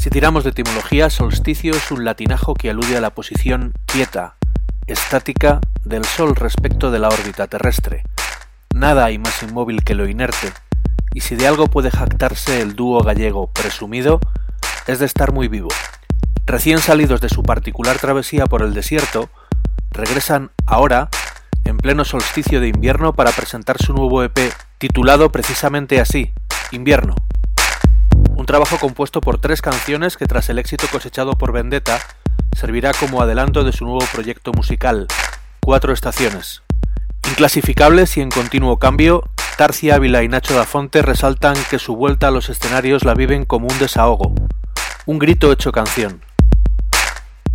Si tiramos de etimología, solsticio es un latinajo que alude a la posición quieta, estática del Sol respecto de la órbita terrestre. Nada hay más inmóvil que lo inerte, y si de algo puede jactarse el dúo gallego presumido, es de estar muy vivo. Recién salidos de su particular travesía por el desierto, regresan ahora, en pleno solsticio de invierno, para presentar su nuevo EP, titulado precisamente así, Invierno un trabajo compuesto por tres canciones que tras el éxito cosechado por Vendetta servirá como adelanto de su nuevo proyecto musical, Cuatro Estaciones. Inclasificables y en continuo cambio, Tarcia Ávila y Nacho da Fonte resaltan que su vuelta a los escenarios la viven como un desahogo, un grito hecho canción.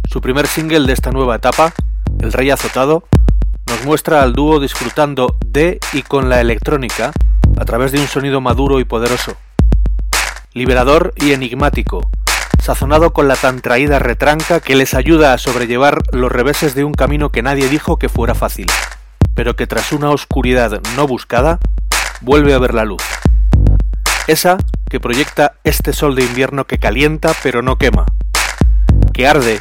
Su primer single de esta nueva etapa, El Rey Azotado, nos muestra al dúo disfrutando de y con la electrónica a través de un sonido maduro y poderoso liberador y enigmático, sazonado con la tan traída retranca que les ayuda a sobrellevar los reveses de un camino que nadie dijo que fuera fácil, pero que tras una oscuridad no buscada, vuelve a ver la luz. Esa que proyecta este sol de invierno que calienta pero no quema, que arde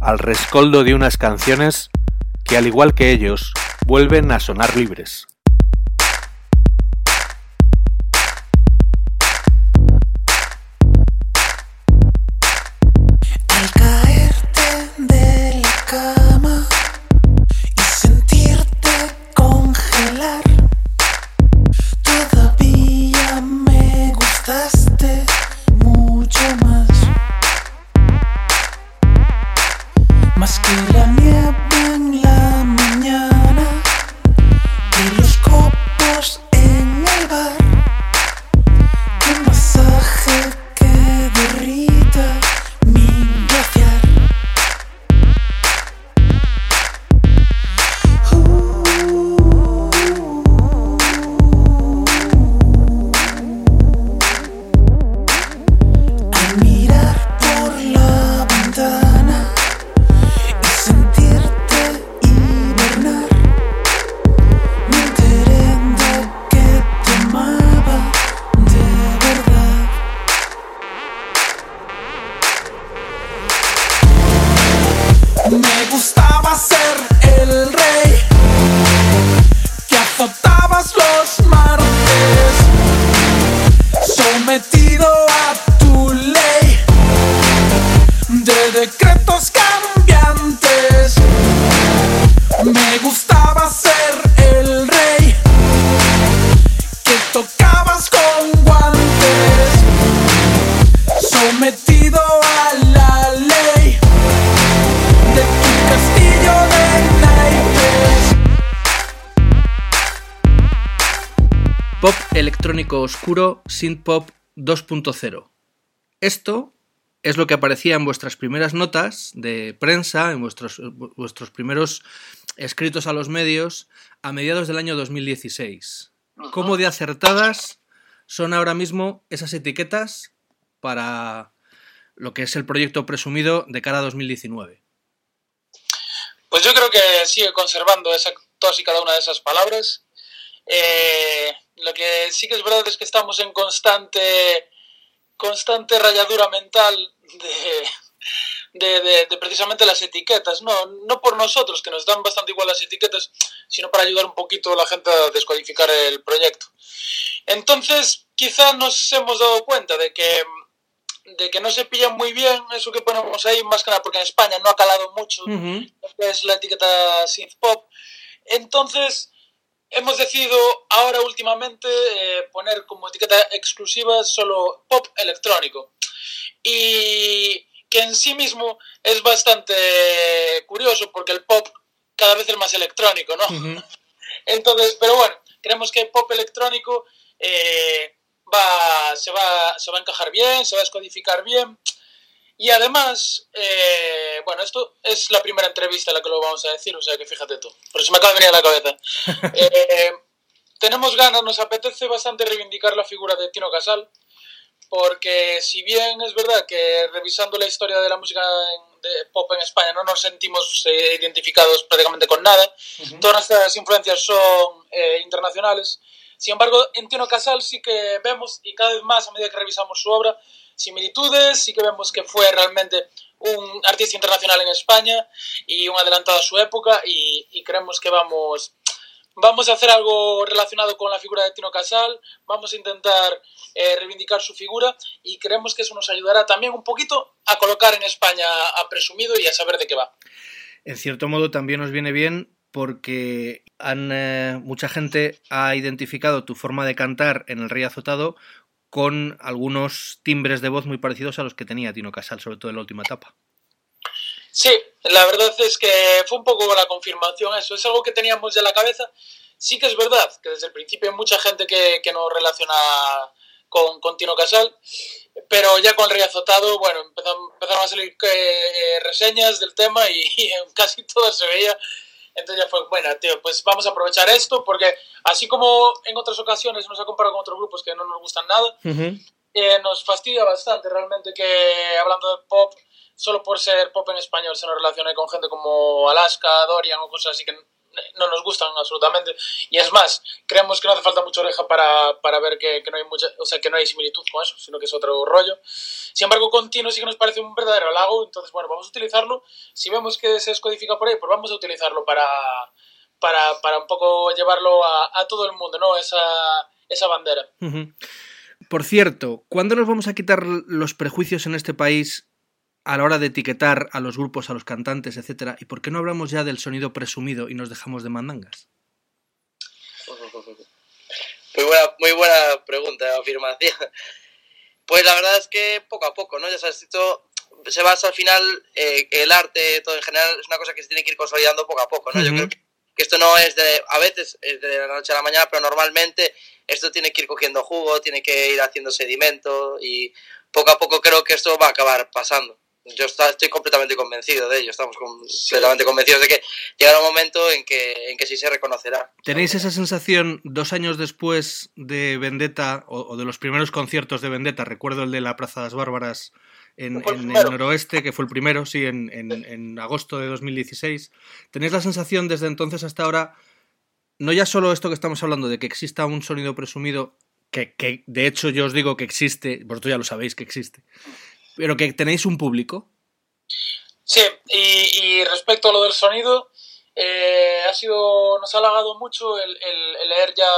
al rescoldo de unas canciones que al igual que ellos vuelven a sonar libres. Oscuro synth-pop 2.0. Esto es lo que aparecía en vuestras primeras notas de prensa, en vuestros, vuestros primeros escritos a los medios a mediados del año 2016. ¿Cómo de acertadas son ahora mismo esas etiquetas para lo que es el proyecto presumido de cara a 2019? Pues yo creo que sigue conservando esa, todas y cada una de esas palabras. Eh, lo que sí que es verdad es que estamos en constante, constante rayadura mental de, de, precisamente las etiquetas. No, no por nosotros, que nos dan bastante igual las etiquetas, sino para ayudar un poquito a la gente a descodificar el proyecto. Entonces, quizás nos hemos dado cuenta de que de que no se pilla muy bien eso que ponemos ahí, más que nada porque en España no ha calado mucho es la etiqueta synth pop. Entonces, hemos decidido ahora últimamente eh, poner como etiqueta exclusiva solo pop electrónico. Y que en sí mismo es bastante curioso porque el pop cada vez es más electrónico, ¿no? Entonces, pero bueno, creemos que pop electrónico eh, va, se, va, se va a encajar bien, se va a descodificar bien y además, eh, bueno, esto es la primera entrevista en la que lo vamos a decir, o sea que fíjate tú, pero se me acaba de venir a la cabeza. Eh, tenemos ganas, nos apetece bastante reivindicar la figura de Tino Casal, porque si bien es verdad que revisando la historia de la música de pop en España no nos sentimos eh, identificados prácticamente con nada, todas nuestras influencias son internacionales, sin embargo, en Tino Casal sí que vemos, y cada vez más a medida que revisamos su obra, similitudes, sí que vemos que fue realmente un artista internacional en España y un adelantado a su época y, creemos que vamos, vamos a hacer algo relacionado con la figura de Tino Casal, vamos a intentar eh, reivindicar su figura y creemos que eso nos ayudará también un poquito a colocar en España a Presumido y a saber de qué va. En cierto modo también nos viene bien porque eh, mucha gente ha identificado tu forma de cantar en El Rey Azotado con algunos timbres de voz muy parecidos a los que tenía Tino Casal, sobre todo en la última etapa. Sí, la verdad es que fue un poco la confirmación eso. Es algo que teníamos ya en la cabeza. Sí que es verdad que desde el principio hay mucha gente que, que nos relaciona con, Tino Casal, pero ya con el Rey Azotado, bueno, empezaron, empezaron a salir eh, reseñas del tema y, y, casi todo se veía. Entonces ya fue, bueno, tío, pues vamos a aprovechar esto, porque así como en otras ocasiones nos ha comparado con otros grupos que no nos gustan nada, uh -huh. eh, nos fastidia bastante realmente que hablando de pop solo por ser pop en español se nos relacione con gente como Alaska, Dorian o cosas así que no nos gustan absolutamente. Y es más, creemos que no hace falta mucha oreja para, para ver que, que, no hay mucha, o sea, que no hay similitud con eso, sino que es otro rollo. Sin embargo, Continuo sí que nos parece un verdadero halago, entonces, bueno, vamos a utilizarlo. Si vemos que se descodifica por ahí, pues vamos a utilizarlo para, para, para un poco llevarlo a, todo el mundo, ¿no? Esa, esa bandera. Por cierto, ¿cuándo nos vamos a quitar los prejuicios en este país a la hora de etiquetar a los grupos, a los cantantes, etcétera, ¿y por qué no hablamos ya del sonido presumido y nos dejamos de mandangas? Muy buena, muy buena pregunta, afirmación. Pues la verdad es que poco a poco, ¿no? Ya sabes, esto se basa al final, eh, el arte, todo en general, es una cosa que se tiene que ir consolidando poco a poco, ¿no? Uh -huh. Yo creo que esto no es de, a veces es de la noche a la mañana, pero normalmente esto tiene que ir cogiendo jugo, tiene que ir haciendo sedimento y poco a poco creo que esto va a acabar pasando yo estoy completamente convencido de ello, estamos completamente convencidos de que llegará un momento en que, en que sí se reconocerá. ¿Tenéis esa sensación dos años después de Vendetta o, o de los primeros conciertos de Vendetta? Recuerdo el de la Plaza de las Bárbaras en, en, el noroeste, que fue el primero, sí, en, en, en agosto de 2016. ¿Tenéis la sensación desde entonces hasta ahora, no ya solo esto que estamos hablando, de que exista un sonido presumido, que, que de hecho yo os digo que existe, vosotros ya lo sabéis que existe, pero que tenéis un público. Sí, y, respecto a lo del sonido, eh, ha sido, nos ha halagado mucho el, leer ya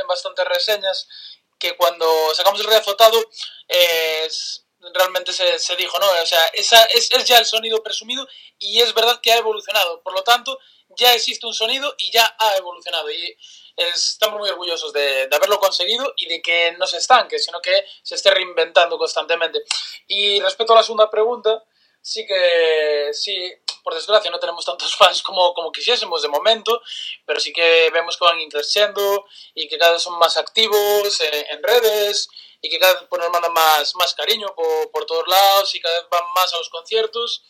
en bastantes reseñas que cuando sacamos el rey azotado eh, realmente se, se, dijo, ¿no? O sea, esa es, es, ya el sonido presumido y es verdad que ha evolucionado. Por lo tanto, ya existe un sonido y ya ha evolucionado. Y estamos muy orgullosos de, de, haberlo conseguido y de que no se estanque, sino que se esté reinventando constantemente. Y respecto a la segunda pregunta, sí que, sí, por desgracia no tenemos tantos fans como, como quisiésemos de momento, pero sí que vemos que van creciendo y que cada vez son más activos en, en redes y que cada vez pues, nos mandan más, más cariño por, por todos lados y cada vez van más a los conciertos.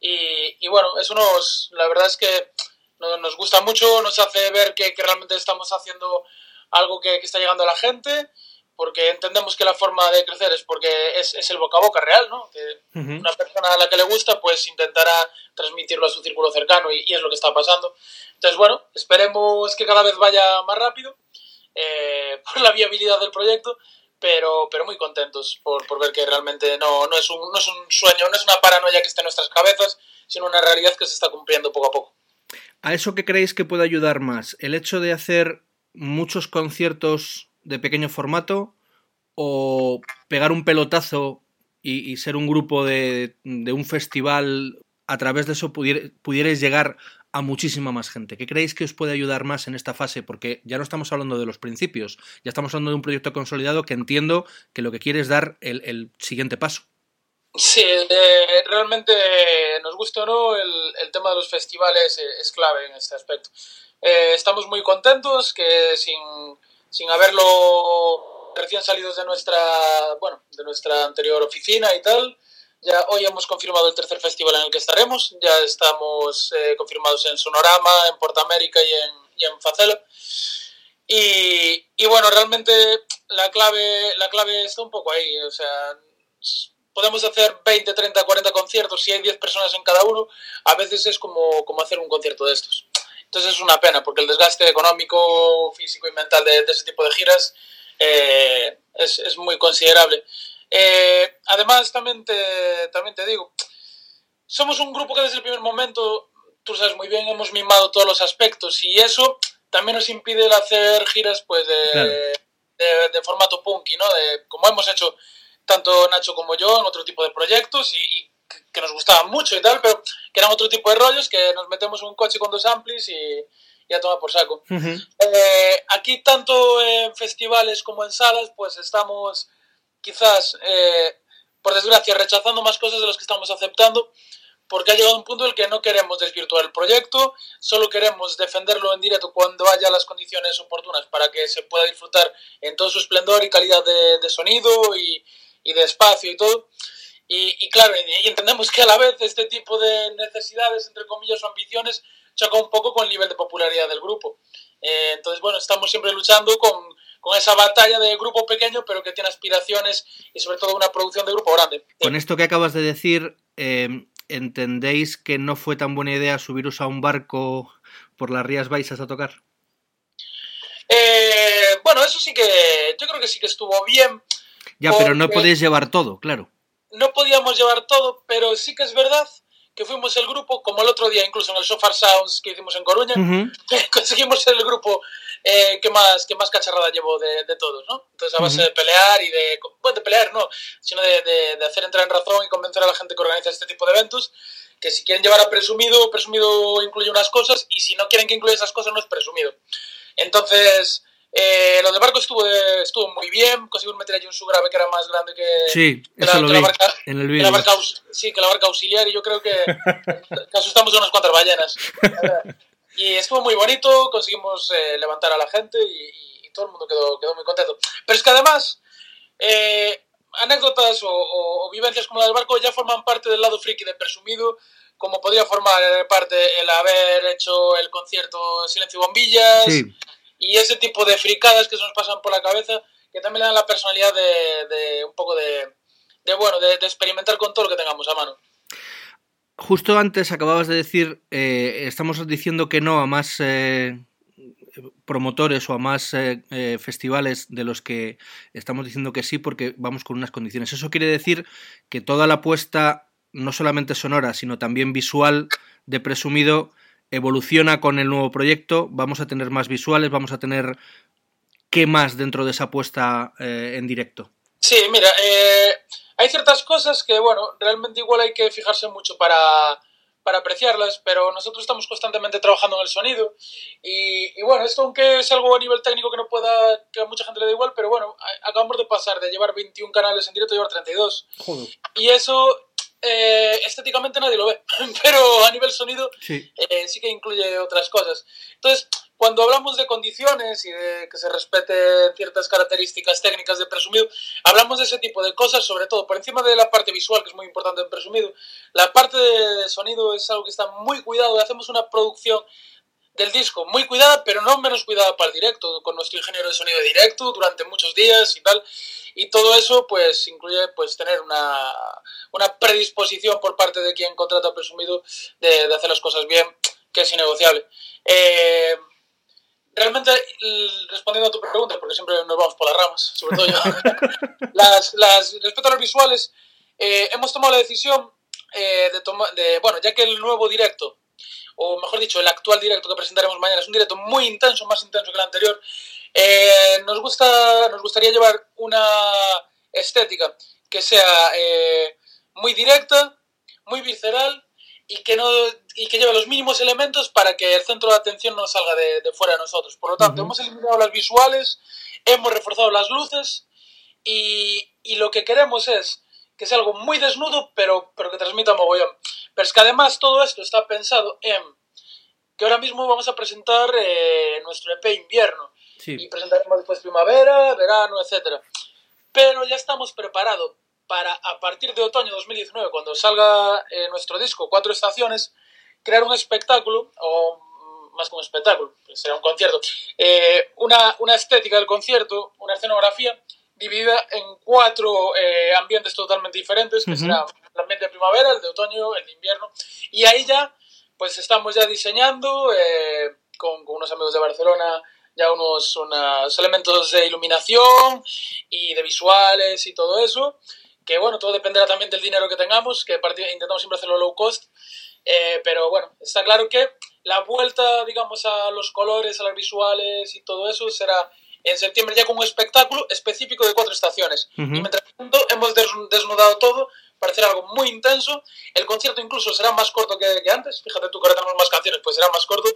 Y, y bueno, eso nos, la verdad es que nos gusta mucho, nos hace ver que, que realmente estamos haciendo algo que, que, está llegando a la gente, porque entendemos que la forma de crecer es porque es, es el boca a boca real, ¿no? Que uh -huh. una persona a la que le gusta, pues intentará transmitirlo a su círculo cercano y, y, es lo que está pasando. Entonces, bueno, esperemos que cada vez vaya más rápido eh, por la viabilidad del proyecto, pero, pero muy contentos por, por ver que realmente no, no, es un, no es un sueño, no es una paranoia que esté en nuestras cabezas, sino una realidad que se está cumpliendo poco a poco. ¿A eso qué creéis que puede ayudar más? ¿El hecho de hacer muchos conciertos de pequeño formato o pegar un pelotazo y, ser un grupo de, un festival, a través de eso pudier, pudierais llegar a muchísima más gente? ¿Qué creéis que os puede ayudar más en esta fase? Porque ya no estamos hablando de los principios, ya estamos hablando de un proyecto consolidado que entiendo que lo que quiere es dar el siguiente paso. Sí, eh, realmente nos gusta o no, el, el, tema de los festivales es clave en este aspecto. Eh, estamos muy contentos que sin, sin haberlo recién salidos de nuestra, bueno, de nuestra anterior oficina y tal, ya hoy hemos confirmado el tercer festival en el que estaremos, ya estamos eh, confirmados en Sonorama, en Portamérica y en, y en Facela. Y, y bueno, realmente la clave, la clave está un poco ahí, o sea, podemos hacer 20, 30, 40 conciertos, si hay 10 personas en cada uno, a veces es como, como hacer un concierto de estos. Entonces es una pena, porque el desgaste económico, físico y mental de, de ese tipo de giras eh, es, es, muy considerable. Eh, además, también te, también te digo, somos un grupo que desde el primer momento, tú sabes muy bien, hemos mimado todos los aspectos y eso también nos impide el hacer giras pues de, de, formato punky, ¿no? De, como hemos hecho tanto Nacho como yo en otro tipo de proyectos y, que nos gustaban mucho y tal, pero que eran otro tipo de rollos, que nos metemos en un coche con dos amplis y, ya toma por saco. Eh, aquí, tanto en festivales como en salas, pues estamos quizás, eh, por desgracia, rechazando más cosas de las que estamos aceptando, porque ha llegado un punto en el que no queremos desvirtuar el proyecto, solo queremos defenderlo en directo cuando haya las condiciones oportunas para que se pueda disfrutar en todo su esplendor y calidad de, sonido y, y, de espacio y todo. Y, claro, y entendemos que a la vez este tipo de necesidades, entre comillas, o ambiciones, choca un poco con el nivel de popularidad del grupo. Eh, entonces, bueno, estamos siempre luchando con, con, esa batalla de grupo pequeño, pero que tiene aspiraciones y sobre todo una producción de grupo grande. Con esto que acabas de decir, eh, ¿entendéis que no fue tan buena idea subiros a un barco por las Rías Baixas a tocar? Eh, bueno, eso sí que yo creo que sí que estuvo bien. Ya, pero no podéis llevar todo, claro. No podíamos llevar todo, pero sí que es verdad que fuimos el grupo, como el otro día, incluso en el Sofar Sounds que hicimos en Coruña, conseguimos ser el grupo eh, que, más, que más cacharrada llevó de, de todos, ¿no? Entonces, a base de pelear y de. Bueno, de pelear no, sino de, de, hacer entrar en razón y convencer a la gente que organiza este tipo de eventos, que si quieren llevar a presumido, presumido incluye unas cosas, y si no quieren que incluya esas cosas, no es presumido. Entonces. Eh, lo del barco estuvo, estuvo muy bien, conseguimos meter allí un subgrave que era más grande que, sí, la, lo barca, en el vídeo. sí, que la barca auxiliar y yo creo que, que asustamos a unas cuantas ballenas. Y estuvo muy bonito, conseguimos eh, levantar a la gente y, todo el mundo quedó, quedó, muy contento. Pero es que además, eh, anécdotas o, vivencias como la del barco ya forman parte del lado friki de Presumido, como podría formar parte el haber hecho el concierto Silencio y Bombillas y ese tipo de fricadas que se nos pasan por la cabeza, que también le dan la personalidad de, un poco de, bueno, de experimentar con todo lo que tengamos a mano. Justo antes acababas de decir, eh, estamos diciendo que no a más eh, promotores o a más eh, festivales de los que estamos diciendo que sí porque vamos con unas condiciones. Eso quiere decir que toda la apuesta, no solamente sonora, sino también visual de presumido, evoluciona con el nuevo proyecto. Vamos a tener más visuales, vamos a tener qué más dentro de esa apuesta en directo. Sí, mira, hay ciertas cosas que, bueno, realmente igual hay que fijarse mucho para, para apreciarlas, pero nosotros estamos constantemente trabajando en el sonido. Y, bueno, esto aunque es algo a nivel técnico que no pueda, que a mucha gente le da igual, pero bueno, acabamos de pasar de llevar 21 canales en directo a llevar 32. Y eso eh, estéticamente nadie lo ve, pero a nivel sonido eh, sí que incluye otras cosas. Entonces, cuando hablamos de condiciones y de que se respeten ciertas características técnicas de presumido, hablamos de ese tipo de cosas, sobre todo por encima de la parte visual, que es muy importante en presumido. La parte de sonido es algo que está muy cuidado. Hacemos una producción del disco muy cuidada, pero no menos cuidada para el directo, con nuestro ingeniero de sonido de directo durante muchos días y tal. Y todo eso pues incluye pues tener una, una predisposición por parte de quien contrata presumido de, de hacer las cosas bien, que es innegociable. Eh, realmente, respondiendo a tu pregunta, porque siempre nos vamos por las ramas, sobre todo yo, las, las, respecto a los visuales, eh, hemos tomado la decisión eh, de tomar, de, bueno, ya que el nuevo directo, o mejor dicho, el actual directo que presentaremos mañana. Es un directo muy intenso, más intenso que el anterior, eh, nos, gusta, nos gustaría llevar una estética que sea muy directa, muy visceral y que, no, y que lleve los mínimos elementos para que el centro de atención no salga de, de fuera de nosotros. Por lo tanto, hemos eliminado las visuales, hemos reforzado las luces y, y, lo que queremos es que sea algo muy desnudo, pero, pero que transmita mogollón. Pero es que además todo esto está pensado en que ahora mismo vamos a presentar eh, nuestro EP invierno y presentaremos después primavera, verano, etc. Pero ya estamos preparados para a partir de otoño 2019, cuando salga eh, nuestro disco Cuatro Estaciones, crear un espectáculo, o más que un espectáculo, será un concierto, eh, una, una, estética del concierto, una escenografía dividida en cuatro eh, ambientes totalmente diferentes, que será el ambiente de primavera, el de otoño, el de invierno, y ahí ya, pues estamos ya diseñando con, con unos amigos de Barcelona, ya unos, unos elementos de iluminación y de visuales y todo eso, que bueno, todo dependerá también del dinero que tengamos, que intentamos siempre hacerlo low cost, eh, pero bueno, está claro que la vuelta, digamos, a los colores, a las visuales y todo eso será en septiembre ya con un espectáculo específico de cuatro estaciones. Y mientras tanto hemos desnudado todo para hacer algo muy intenso. El concierto incluso será más corto que, antes. Fíjate tú que ahora tenemos más canciones, pues será más corto,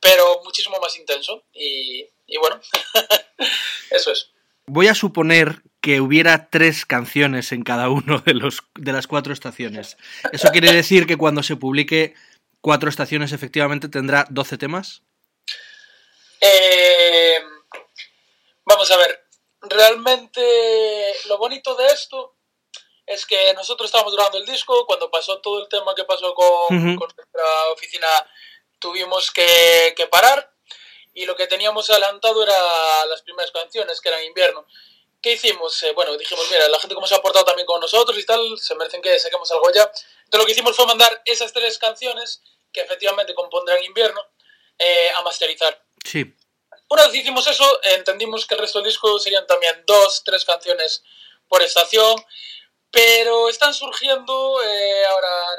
pero muchísimo más intenso. Y, y bueno, eso es. Voy a suponer que hubiera tres canciones en cada uno de, los, de las cuatro estaciones. ¿Eso quiere decir que cuando se publique cuatro estaciones efectivamente tendrá 12 temas? Eh, vamos a ver, realmente lo bonito de esto es que nosotros estábamos grabando el disco, cuando pasó todo el tema que pasó con, nuestra oficina tuvimos que, parar y lo que teníamos adelantado era las primeras canciones, que eran invierno. ¿Qué hicimos? Eh, bueno, dijimos, mira, la gente como se ha portado también con nosotros y tal, se merecen que saquemos algo ya. Entonces lo que hicimos fue mandar esas tres canciones, que efectivamente compondrán invierno, eh, a masterizar. Sí. Una vez hicimos eso, entendimos que el resto del disco serían también dos, tres canciones por estación, pero están surgiendo eh, ahora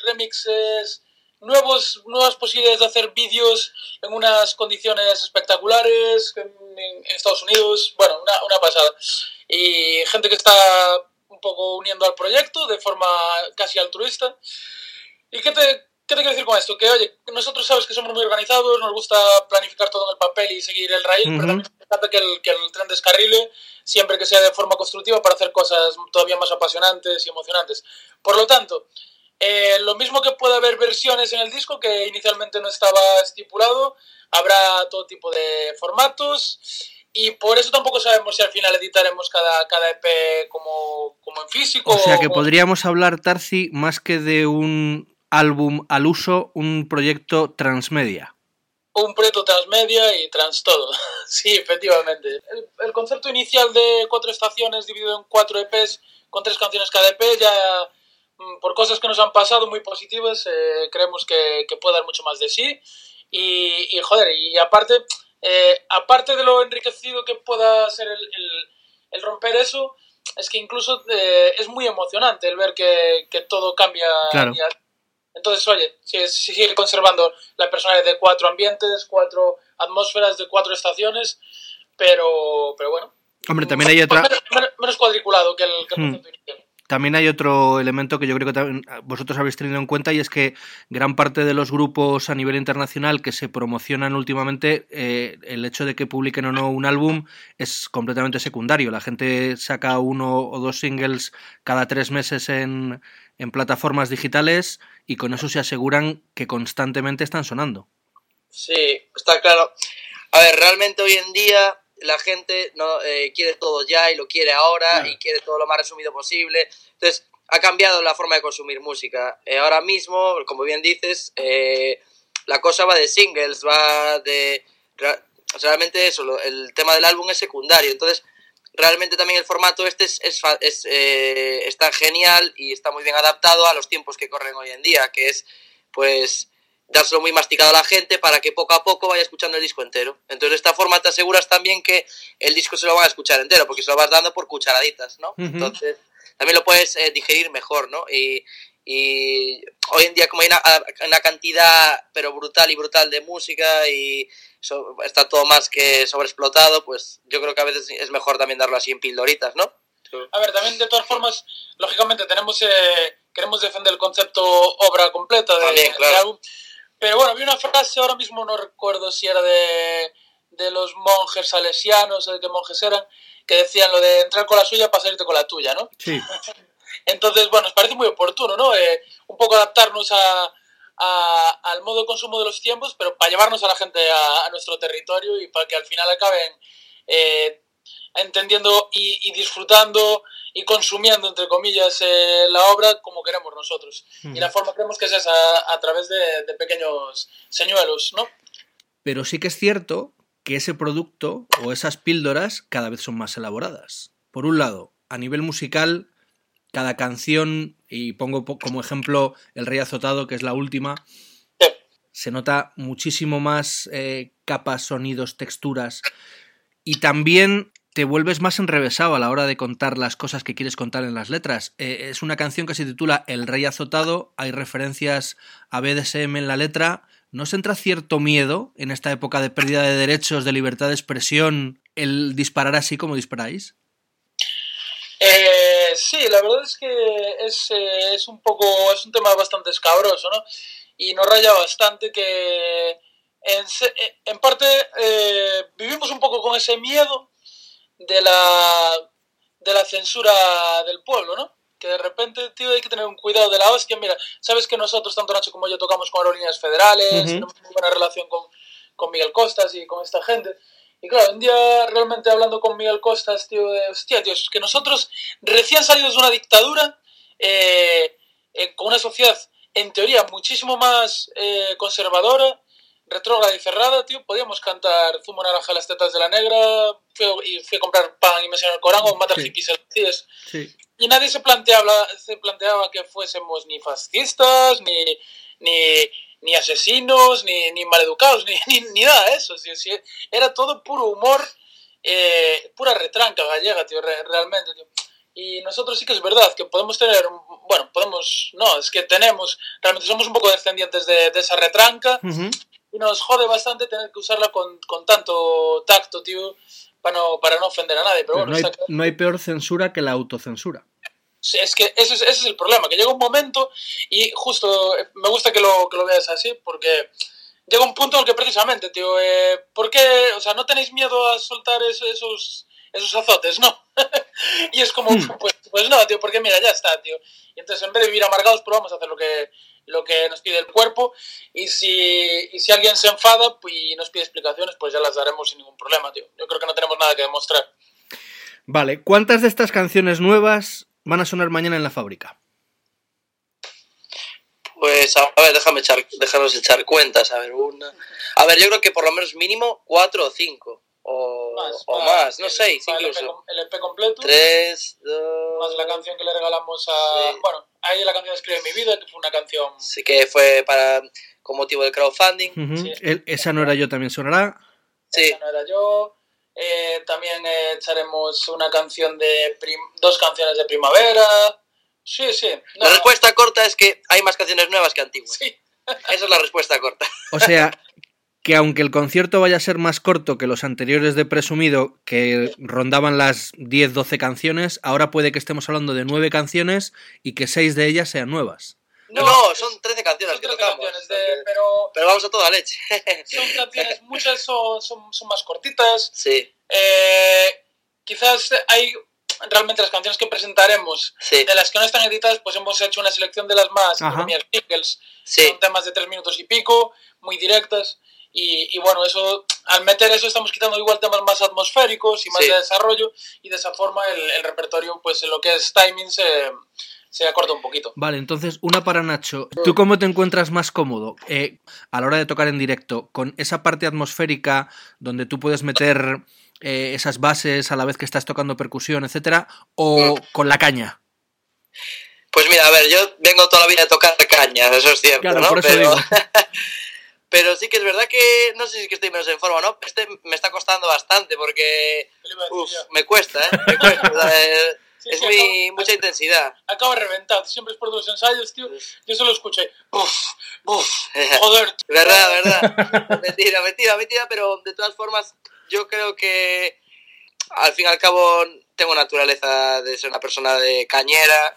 remixes, nuevos, nuevas posibilidades de hacer vídeos en unas condiciones espectaculares en, Estados Unidos, bueno, una, una, pasada. Y gente que está un poco uniendo al proyecto de forma casi altruista. ¿Y qué te, ¿Qué te quiero decir con esto? Que, oye, nosotros sabes que somos muy organizados, nos gusta planificar todo en el papel y seguir el raíl, pero también nos encanta que el, que el tren descarrile siempre que sea de forma constructiva para hacer cosas todavía más apasionantes y emocionantes. Por lo tanto, eh, lo mismo que puede haber versiones en el disco que inicialmente no estaba estipulado, habrá todo tipo de formatos y por eso tampoco sabemos si al final editaremos cada, cada EP como, como en físico. O sea que podríamos hablar, Tarsi, más que de un álbum al uso, un proyecto transmedia. Un proyecto transmedia y trans todo. sí, efectivamente. El, concepto inicial de cuatro estaciones dividido en cuatro EPs con tres canciones cada EP ya mm, por cosas que nos han pasado muy positivas eh, creemos que, que, puede dar mucho más de sí y, joder y aparte eh, aparte de lo enriquecido que pueda ser el, el, romper eso es que incluso eh, es muy emocionante el ver que, que todo cambia claro. Entonces, oye, sigue conservando la personalidad de cuatro ambientes, cuatro atmósferas, de cuatro estaciones, pero, pero bueno. Hombre, también hay otra... Menos, cuadriculado que el, que el hmm. También hay otro elemento que yo creo que también vosotros habéis tenido en cuenta y es que gran parte de los grupos a nivel internacional que se promocionan últimamente, eh, el hecho de que publiquen o no un álbum es completamente secundario. La gente saca uno o dos singles cada tres meses en, en plataformas digitales y con eso se aseguran que constantemente están sonando. Sí, está claro. A ver, realmente hoy en día la gente no eh, quiere todo ya y lo quiere ahora y quiere todo lo más resumido posible. Entonces, ha cambiado la forma de consumir música. Eh, ahora mismo, como bien dices, eh, la cosa va de singles, va de... realmente eso, el tema del álbum es secundario. Entonces, realmente también el formato este es, es, es está genial y está muy bien adaptado a los tiempos que corren hoy en día, que es pues dárselo muy masticado a la gente para que poco a poco vaya escuchando el disco entero. Entonces, de esta forma te aseguras también que el disco se lo van a escuchar entero, porque se lo vas dando por cucharaditas, ¿no? Entonces, también lo puedes eh, digerir mejor, ¿no? Y, y, hoy en día, como hay una, cantidad, pero brutal y brutal de música y está todo más que sobreexplotado, pues yo creo que a veces es mejor también darlo así en pildoritas, ¿no? A ver, también de todas formas, lógicamente tenemos eh, queremos defender el concepto obra completa de, álbum pero bueno, había una frase, ahora mismo no recuerdo si era de, de los monjes salesianos o de qué monjes eran, que decían lo de entrar con la suya para salirte con la tuya, ¿no? Sí. Entonces, bueno, nos parece muy oportuno, ¿no? Eh, un poco adaptarnos a, a, al modo de consumo de los tiempos, pero para llevarnos a la gente a, nuestro territorio y para que al final acaben eh, entendiendo y, y disfrutando y consumiendo, entre comillas, eh, la obra como queremos nosotros. Y la forma creemos que es esa, a través de, pequeños señuelos, ¿no? Pero sí que es cierto que ese producto o esas píldoras cada vez son más elaboradas. Por un lado, a nivel musical, cada canción, y pongo como ejemplo El Rey Azotado, que es la última, se nota muchísimo más eh, capas, sonidos, texturas. Y también te vuelves más enrevesado a la hora de contar las cosas que quieres contar en las letras. Eh, es una canción que se titula El Rey Azotado, hay referencias a BDSM en la letra. ¿No se entra cierto miedo en esta época de pérdida de derechos, de libertad de expresión, el disparar así como disparáis? Eh, sí, la verdad es que es, eh, es, un poco, es un tema bastante escabroso, ¿no? Y nos raya bastante que en, en parte eh, vivimos un poco con ese miedo de la, de la censura del pueblo, ¿no? Que de repente, tío, hay que tener un cuidado de la hostia. Mira, sabes que nosotros, tanto Nacho como yo, tocamos con aerolíneas federales, tenemos muy buena relación con, con Miguel Costas y con esta gente. Y claro, un día realmente hablando con Miguel Costas, tío, de, hostia, tío, es que nosotros recién salidos de una dictadura, eh, eh, con una sociedad en teoría muchísimo más eh, conservadora, retrógrada y cerrada, tío, podíamos cantar Zumo naranja las tetas de la negra, fui, y fui a comprar pan y me enseñó el Corán o matar sí. hippies sí. Y nadie se planteaba, se planteaba que fuésemos ni fascistas, ni, ni, ni asesinos, ni, ni maleducados, ni, ni, ni nada de eso. ¿sí? ¿sí? Era todo puro humor, eh, pura retranca gallega, tío, re, realmente, tío. Y nosotros sí que es verdad que podemos tener, bueno, podemos, no, es que tenemos, realmente somos un poco descendientes de, de esa retranca. Uh -huh y nos jode bastante tener que usarla con, con tanto tacto, tío, para no, para no ofender a nadie. Pero, Pero bueno, no, hay, no, hay, peor censura que la autocensura. Es que ese es, ese es, el problema, que llega un momento, y justo eh, me gusta que lo, que lo veas así, porque llega un punto en el que precisamente, tío, eh, ¿por qué, o sea, no tenéis miedo a soltar esos, esos, esos azotes, no? y es como, Hmm. pues, pues no, tío, porque mira, ya está, tío. Y entonces en vez de vivir amargados, pues vamos a hacer lo que, lo que nos pide el cuerpo y si, y si alguien se enfada pues, y nos pide explicaciones, pues ya las daremos sin ningún problema, tío. Yo creo que no tenemos nada que demostrar. Vale, ¿cuántas de estas canciones nuevas van a sonar mañana en la fábrica? Pues a ver, déjame echar, déjanos echar cuentas, a ver, una... A ver, yo creo que por lo menos mínimo cuatro o cinco. O más, o más no el, seis incluso. El EP, completo. Tres, dos... Más la canción que le regalamos a... Sí. Bueno, ahí la canción Escribe mi vida, que fue una canción... Sí, que fue para con motivo del crowdfunding. Uh -huh. sí. El, esa no era yo, también sonará. Sí. Esa no era yo. Eh, también eh, echaremos una canción de... dos canciones de primavera. Sí, sí. No, la respuesta corta es que hay más canciones nuevas que antiguas. Sí. Esa es la respuesta corta. O sea, que aunque el concierto vaya a ser más corto que los anteriores de Presumido, que rondaban las 10-12 canciones, ahora puede que estemos hablando de 9 canciones y que 6 de ellas sean nuevas. No, no son 13 canciones son 13 que tocamos. Canciones de, pero, pero, vamos a toda leche. son canciones, muchas son, son, son más cortitas. Sí. Eh, quizás hay realmente las canciones que presentaremos, sí. de las que no están editadas, pues hemos hecho una selección de las más singles. Sí. Son temas de 3 minutos y pico, muy directas. Y, y, bueno, eso al meter eso estamos quitando igual temas más atmosféricos y más Sí. de desarrollo y de esa forma el, el repertorio, pues en lo que es timing se, se acorta un poquito. Vale, entonces una para Nacho. ¿Tú cómo te encuentras más cómodo eh, a la hora de tocar en directo? ¿Con esa parte atmosférica donde tú puedes meter eh, esas bases a la vez que estás tocando percusión, etcétera? ¿O con la caña? Pues mira, a ver, yo vengo toda la vida a tocar caña, eso es cierto, Claro, ¿no? por eso Pero, digo. pero sí que es verdad que no sé si es que estoy menos en forma o no, este me está costando bastante porque ¿Qué le iba a decir uf, me cuesta, ¿eh? Me cuesta, eh, Sí, es sí, muy, acabo- mucha intensidad. Acaba reventado, siempre es por los ensayos, tío. Yo solo escuché, buf, buf, Joder. Verdad, verdad. mentira, mentira, mentira, pero de todas formas, yo creo que al fin y al cabo tengo naturaleza de ser una persona de cañera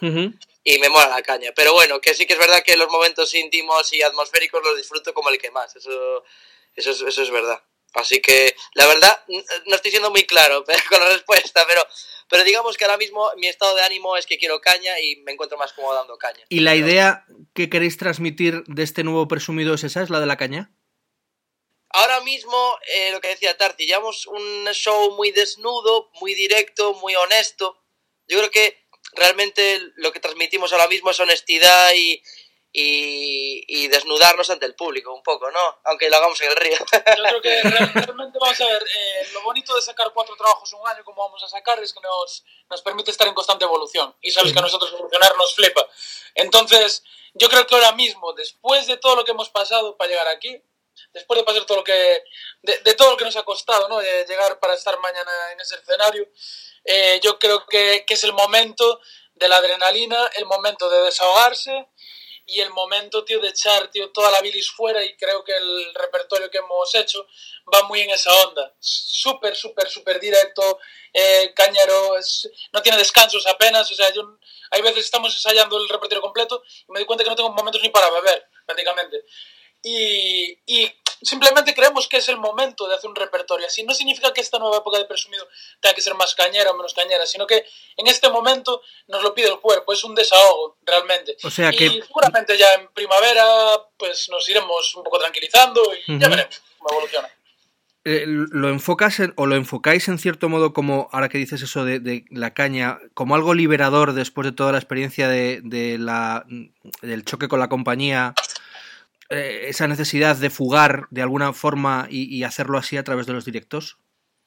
y me mola la caña. Pero bueno, que sí que es verdad que los momentos íntimos y atmosféricos los disfruto como el que más. Eso, eso, es, eso es verdad. Así que, la verdad, no estoy siendo muy claro con la respuesta, pero, pero digamos que ahora mismo mi estado de ánimo es que quiero caña y me encuentro más cómodo dando caña. ¿Y la idea que queréis transmitir de este nuevo presumido es esa? ¿Es la de la caña? Ahora mismo, eh, lo que decía Tarti, llevamos un show muy desnudo, muy directo, muy honesto. Yo creo que realmente lo que transmitimos ahora mismo es honestidad y, y, y desnudarnos ante el público un poco, ¿no? Aunque lo hagamos en el río. Yo creo que real- realmente vamos a ver, eh, lo bonito de sacar cuatro trabajos en un año como vamos a sacar es que nos, nos permite estar en constante evolución y sabes que a nosotros evolucionar nos flipa. Entonces, yo creo que ahora mismo, después de todo lo que hemos pasado para llegar aquí, después de pasar todo lo que, de, todo lo que nos ha costado, ¿no? De llegar para estar mañana en ese escenario, eh, yo creo que, que es el momento de la adrenalina, el momento de desahogarse y el momento, tío, de echar, tío, toda la bilis fuera y creo que el repertorio que hemos hecho va muy en esa onda. Súper, súper, súper directo, eh, cañero, no tiene descansos apenas, o sea, yo, hay veces estamos ensayando el repertorio completo y me doy cuenta que no tengo momentos ni para beber, prácticamente. Y, simplemente creemos que es el momento de hacer un repertorio. Así no significa que esta nueva época de presumido tenga que ser más cañera o menos cañera, sino que en este momento nos lo pide el cuerpo, es un desahogo realmente. O sea que... Y seguramente ya en primavera pues nos iremos un poco tranquilizando y ya veremos cómo evoluciona. Eh, lo enfocas o lo enfocáis en cierto modo como, ahora que dices eso de, la caña, como algo liberador después de toda la experiencia de, de la, del choque con la compañía, eh, esa necesidad de fugar de alguna forma y, hacerlo así a través de los directos?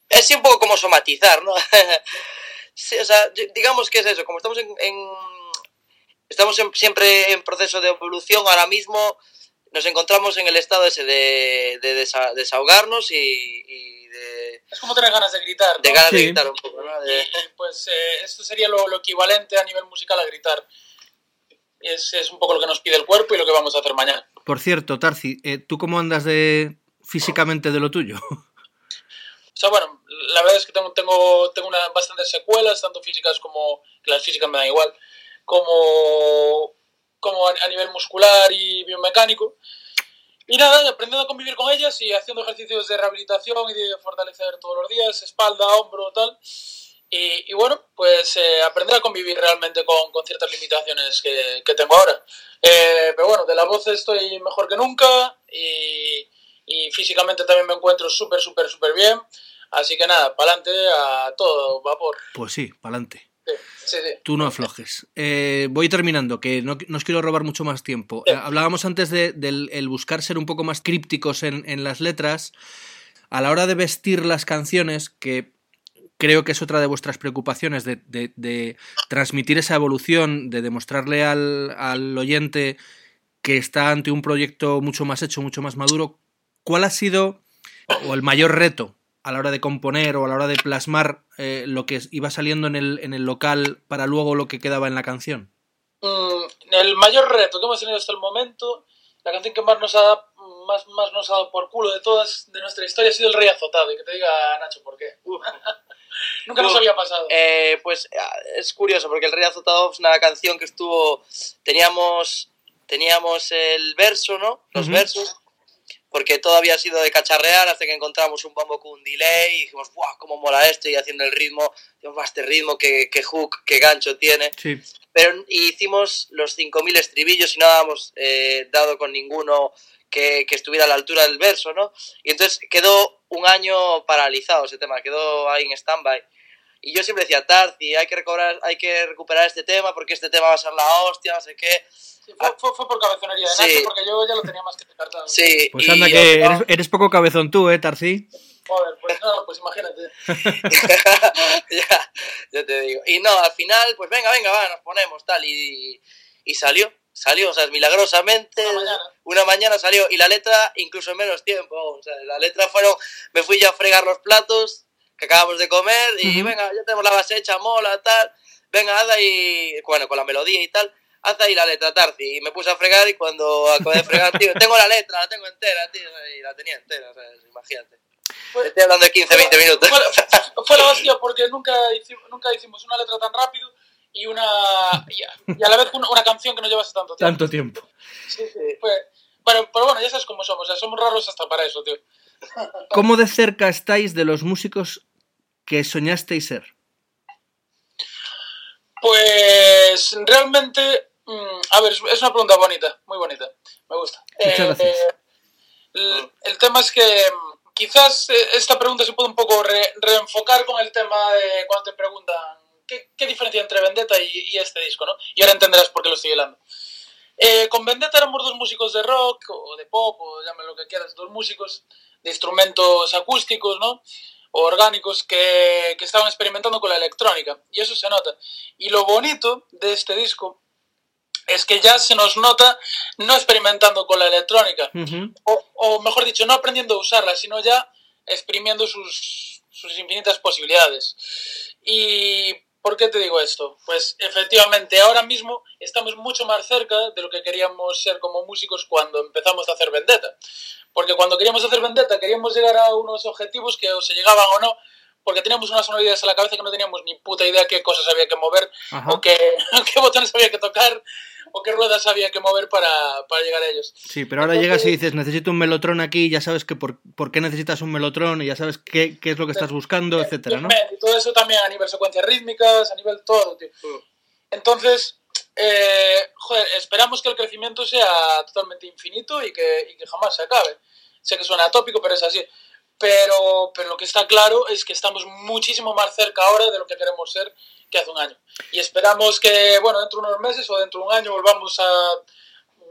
Es un poco como somatizar, ¿no? sí, o sea, digamos que es eso, como estamos en, estamos siempre en proceso de evolución, ahora mismo nos encontramos en el estado ese de, desahogarnos y, de... Es como tener ganas de gritar. De ganas de gritar un poco, ¿no? pues eh, esto sería lo, lo, equivalente a nivel musical a gritar. Es, es un poco lo que nos pide el cuerpo y lo que vamos a hacer mañana. Por cierto, Tarci, eh, ¿tú cómo andas de físicamente de lo tuyo? O sea, bueno, la verdad es que tengo, tengo, tengo una, bastantes secuelas, tanto físicas como, que las físicas me dan igual, como, como a, nivel muscular y biomecánico. Y nada, aprendiendo a convivir con ellas y haciendo ejercicios de rehabilitación y de fortalecer todos los días, espalda, hombro, tal. Y, bueno, pues eh, aprender a convivir realmente con, con ciertas limitaciones que, que tengo ahora. Eh, pero bueno, de la voz estoy mejor que nunca y, y físicamente también me encuentro súper, súper, súper bien. Así que nada, para adelante a todo vapor. Pues sí, para adelante. Sí, sí, Tú no aflojes. Eh, voy terminando, que no, no, os quiero robar mucho más tiempo. hablábamos antes de, del el buscar ser un poco más crípticos en, en las letras. A la hora de vestir las canciones, que creo que es otra de vuestras preocupaciones, de, transmitir esa evolución, de demostrarle al, oyente que está ante un proyecto mucho más hecho, mucho más maduro. ¿Cuál ha sido o el mayor reto a la hora de componer o a la hora de plasmar eh, lo que iba saliendo en el, en el local para luego lo que quedaba en la canción? Mm, el mayor reto que hemos tenido hasta el momento, la canción que más nos ha más, más nos ha dado por culo de todas de nuestra historia ha sido El Rey Azotado. Y que te diga, Nacho, ¿por qué? Nunca nos había pasado. Eh, pues ah, es curioso, porque El Rey Azotado es una canción que estuvo. Teníamos, teníamos el verso, ¿no? Los versos. Porque todo había sido de cacharrear hasta que encontramos un bombo con un delay y dijimos, ¡guau! ¿Cómo mola esto? Y haciendo el ritmo, dijimos, este ritmo, qué, qué hook, qué gancho tiene. Sí. Pero hicimos los 5.000 estribillos y no habíamos eh, dado con ninguno que, que, estuviera a la altura del verso, ¿no? Y entonces quedó un año paralizado ese tema, quedó ahí en stand-by. Y yo siempre decía, Tarzi, hay que, recobrar, hay que recuperar este tema porque este tema va a ser la hostia, no sé qué. Sí, fue, fue, fue, por cabezonería de sí. porque yo ya lo tenía más que descartado. Sí, pues anda que eres, eres, poco cabezón tú, ¿eh, Tarzi? Joder, pues no, pues imagínate. ya, ya te digo. Y no, al final, pues venga, venga, va, nos ponemos tal. Y, y salió salió, o sea, milagrosamente, una mañana. una mañana. salió, y la letra incluso en menos tiempo, o sea, la letra fueron, me fui ya a fregar los platos que acabamos de comer, y uh -huh. venga, ya tenemos la base hecha, mola, tal, venga, haz ahí, bueno, con la melodía y tal, haz ahí la letra, Tarzi, y me puse a fregar, y cuando acabé de fregar, tío, tengo la letra, la tengo entera, tío, y la tenía entera, o sea, imagínate. Estoy hablando de 15, 20 minutos. Fue, fue la hostia porque nunca hicimos, nunca hicimos una letra tan rápido y una y a, y a la vez una, una, canción que no llevase tanto tiempo. Tanto tiempo. Sí, sí. Fue, pero, pero bueno, ya sabes cómo somos, sea, somos raros hasta para eso, tío. ¿Cómo de cerca estáis de los músicos que soñasteis ser? Pues realmente, mmm, a ver, es una pregunta bonita, muy bonita, me gusta. Muchas eh, gracias. Eh, el, el, tema es que mm, quizás eh, esta pregunta se puede un poco re, reenfocar con el tema de cuando te preguntan ¿qué, qué diferencia entre Vendetta y, y, este disco, ¿no? Y ahora entenderás por qué lo estoy hablando. Eh, con Vendetta éramos dos músicos de rock o de pop, o llámalo lo que quieras, dos músicos de instrumentos acústicos, ¿no? O orgánicos que, que estaban experimentando con la electrónica, y eso se nota. Y lo bonito de este disco es que ya se nos nota no experimentando con la electrónica, o, o, mejor dicho, no aprendiendo a usarla, sino ya exprimiendo sus, sus infinitas posibilidades. Y ¿Por qué te digo esto? Pues efectivamente, ahora mismo estamos mucho más cerca de lo que queríamos ser como músicos cuando empezamos a hacer Vendetta. Porque cuando queríamos hacer Vendetta queríamos llegar a unos objetivos que o se llegaban o no, porque teníamos unas sonoridades en la cabeza que no teníamos ni puta idea qué cosas había que mover o qué, qué botones había que tocar o qué ruedas había que mover para, para llegar a ellos. Sí, pero ahora llegas y dices, necesito un melotrón aquí, ya sabes que por, por qué necesitas un melotrón y ya sabes qué, qué es lo que estás buscando, etcétera, ¿no? Y todo eso también a nivel secuencias rítmicas, a nivel todo, tío. Entonces, eh, joder, esperamos que el crecimiento sea totalmente infinito y que, y que jamás se acabe. Sé que suena atópico, pero es así. Pero, pero lo que está claro es que estamos muchísimo más cerca ahora de lo que queremos ser que hace un año. Y esperamos que, bueno, dentro de unos meses o dentro de un año volvamos a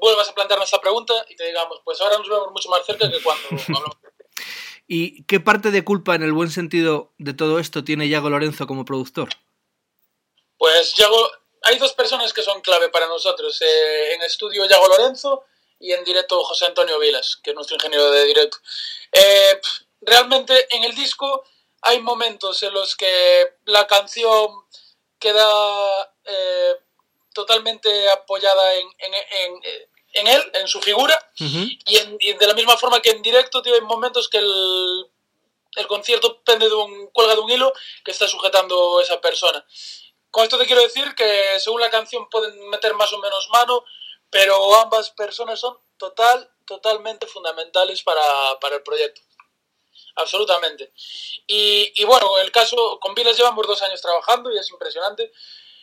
vuelvas a plantearnos esta pregunta y te digamos, pues ahora nos vemos mucho más cerca que cuando hablamos. ¿Y qué parte de culpa en el buen sentido de todo esto tiene Yago Lorenzo como productor? Pues Yago, hay dos personas que son clave para nosotros. Eh, en estudio Yago Lorenzo y en directo José Antonio Vilas, que es nuestro ingeniero de directo. Eh, realmente en el disco hay momentos en los que la canción queda eh, totalmente apoyada en, en, él, en su figura, y, de la misma forma que en directo tío, hay momentos que el, el concierto pende de un, cuelga de un hilo que está sujetando esa persona. Con esto te quiero decir que según la canción pueden meter más o menos mano, pero ambas personas son total, totalmente fundamentales para, para el proyecto absolutamente. Y, y, bueno, el caso, con Viles llevamos dos años trabajando y es impresionante.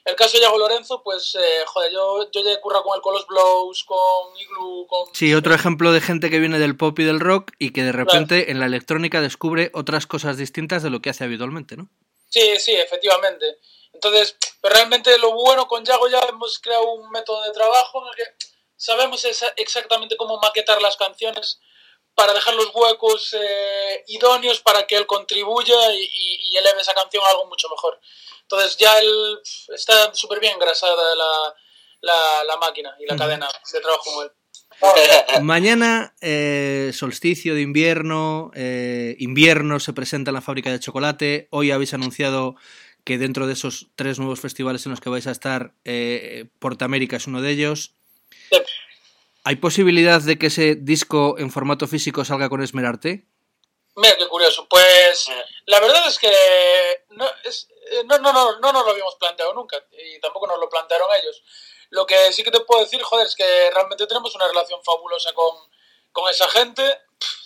El caso de Yago Lorenzo, pues, eh, joder, yo, yo ya he currado con el Colos Blows, con Igloo, con... Sí, otro ejemplo de gente que viene del pop y del rock y que de repente en la electrónica descubre otras cosas distintas de lo que hace habitualmente, ¿no? Sí, sí, efectivamente. Entonces, pero realmente lo bueno con Yago ya hemos creado un método de trabajo en el que sabemos exactamente cómo maquetar las canciones para dejar los huecos eh, idóneos para que él contribuya y, eleve esa canción a algo mucho mejor. Entonces ya él está súper bien engrasada la, la, máquina y la cadena de trabajo con él. Mañana, eh, solsticio de invierno, eh, invierno se presenta en la fábrica de chocolate. Hoy habéis anunciado que dentro de esos tres nuevos festivales en los que vais a estar, Portamérica es uno de ellos. ¿Hay posibilidad de que ese disco en formato físico salga con Esmerarte? Mira, qué curioso. Pues la verdad es que no, es, eh, no, no, no, no nos lo habíamos planteado nunca y tampoco nos lo plantearon ellos. Lo que sí que te puedo decir, joder, es que realmente tenemos una relación fabulosa con, con esa gente.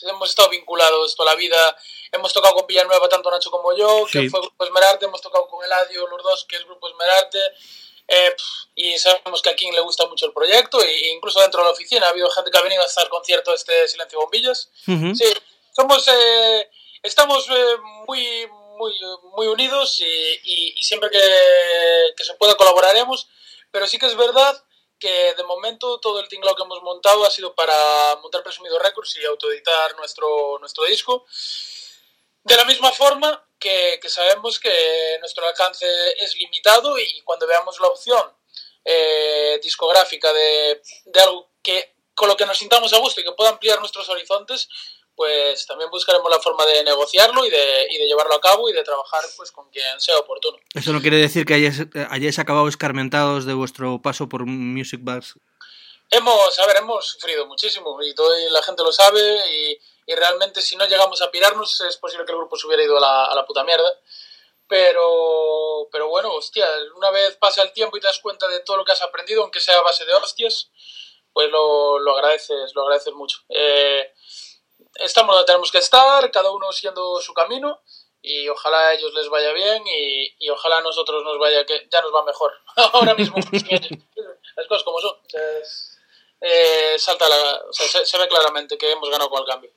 hemos estado vinculados toda la vida. Hemos tocado con Villanueva, tanto Nacho como yo, que fue Grupo Esmerarte. Hemos tocado con Eladio, los dos, que es Grupo Esmerarte. Eh, y sabemos que a King le gusta mucho el proyecto e incluso dentro de la oficina ha habido gente que ha venido a estar concierto este Silencio Bombillas. Sí, somos, eh, estamos eh, muy, muy, muy unidos y, y, siempre que, que, se pueda colaboraremos, pero sí que es verdad que de momento todo el tinglado que hemos montado ha sido para montar Presumido Records y autoeditar nuestro, nuestro disco. De la misma forma que, sabemos que nuestro alcance es limitado y cuando veamos la opción eh, discográfica de, algo que con lo que nos sintamos a gusto y que pueda ampliar nuestros horizontes, pues también buscaremos la forma de negociarlo y de, y de llevarlo a cabo y de trabajar pues con quien sea oportuno. Eso no quiere decir que hayáis, hayáis acabado escarmentados de vuestro paso por Music Bars. Hemos, a ver, hemos sufrido muchísimo y toda la gente lo sabe y, y realmente si no llegamos a pirarnos es posible que el grupo se hubiera ido a la, puta mierda. Pero, pero bueno, hostia, una vez pasa el tiempo y te das cuenta de todo lo que has aprendido, aunque sea a base de hostias, pues lo, lo agradeces, lo agradeces mucho. Eh, estamos donde tenemos que estar, cada uno siendo su camino y ojalá a ellos les vaya bien y, ojalá a nosotros nos vaya que ya nos va mejor ahora mismo las cosas como son eh, se, ve claramente que hemos ganado con el cambio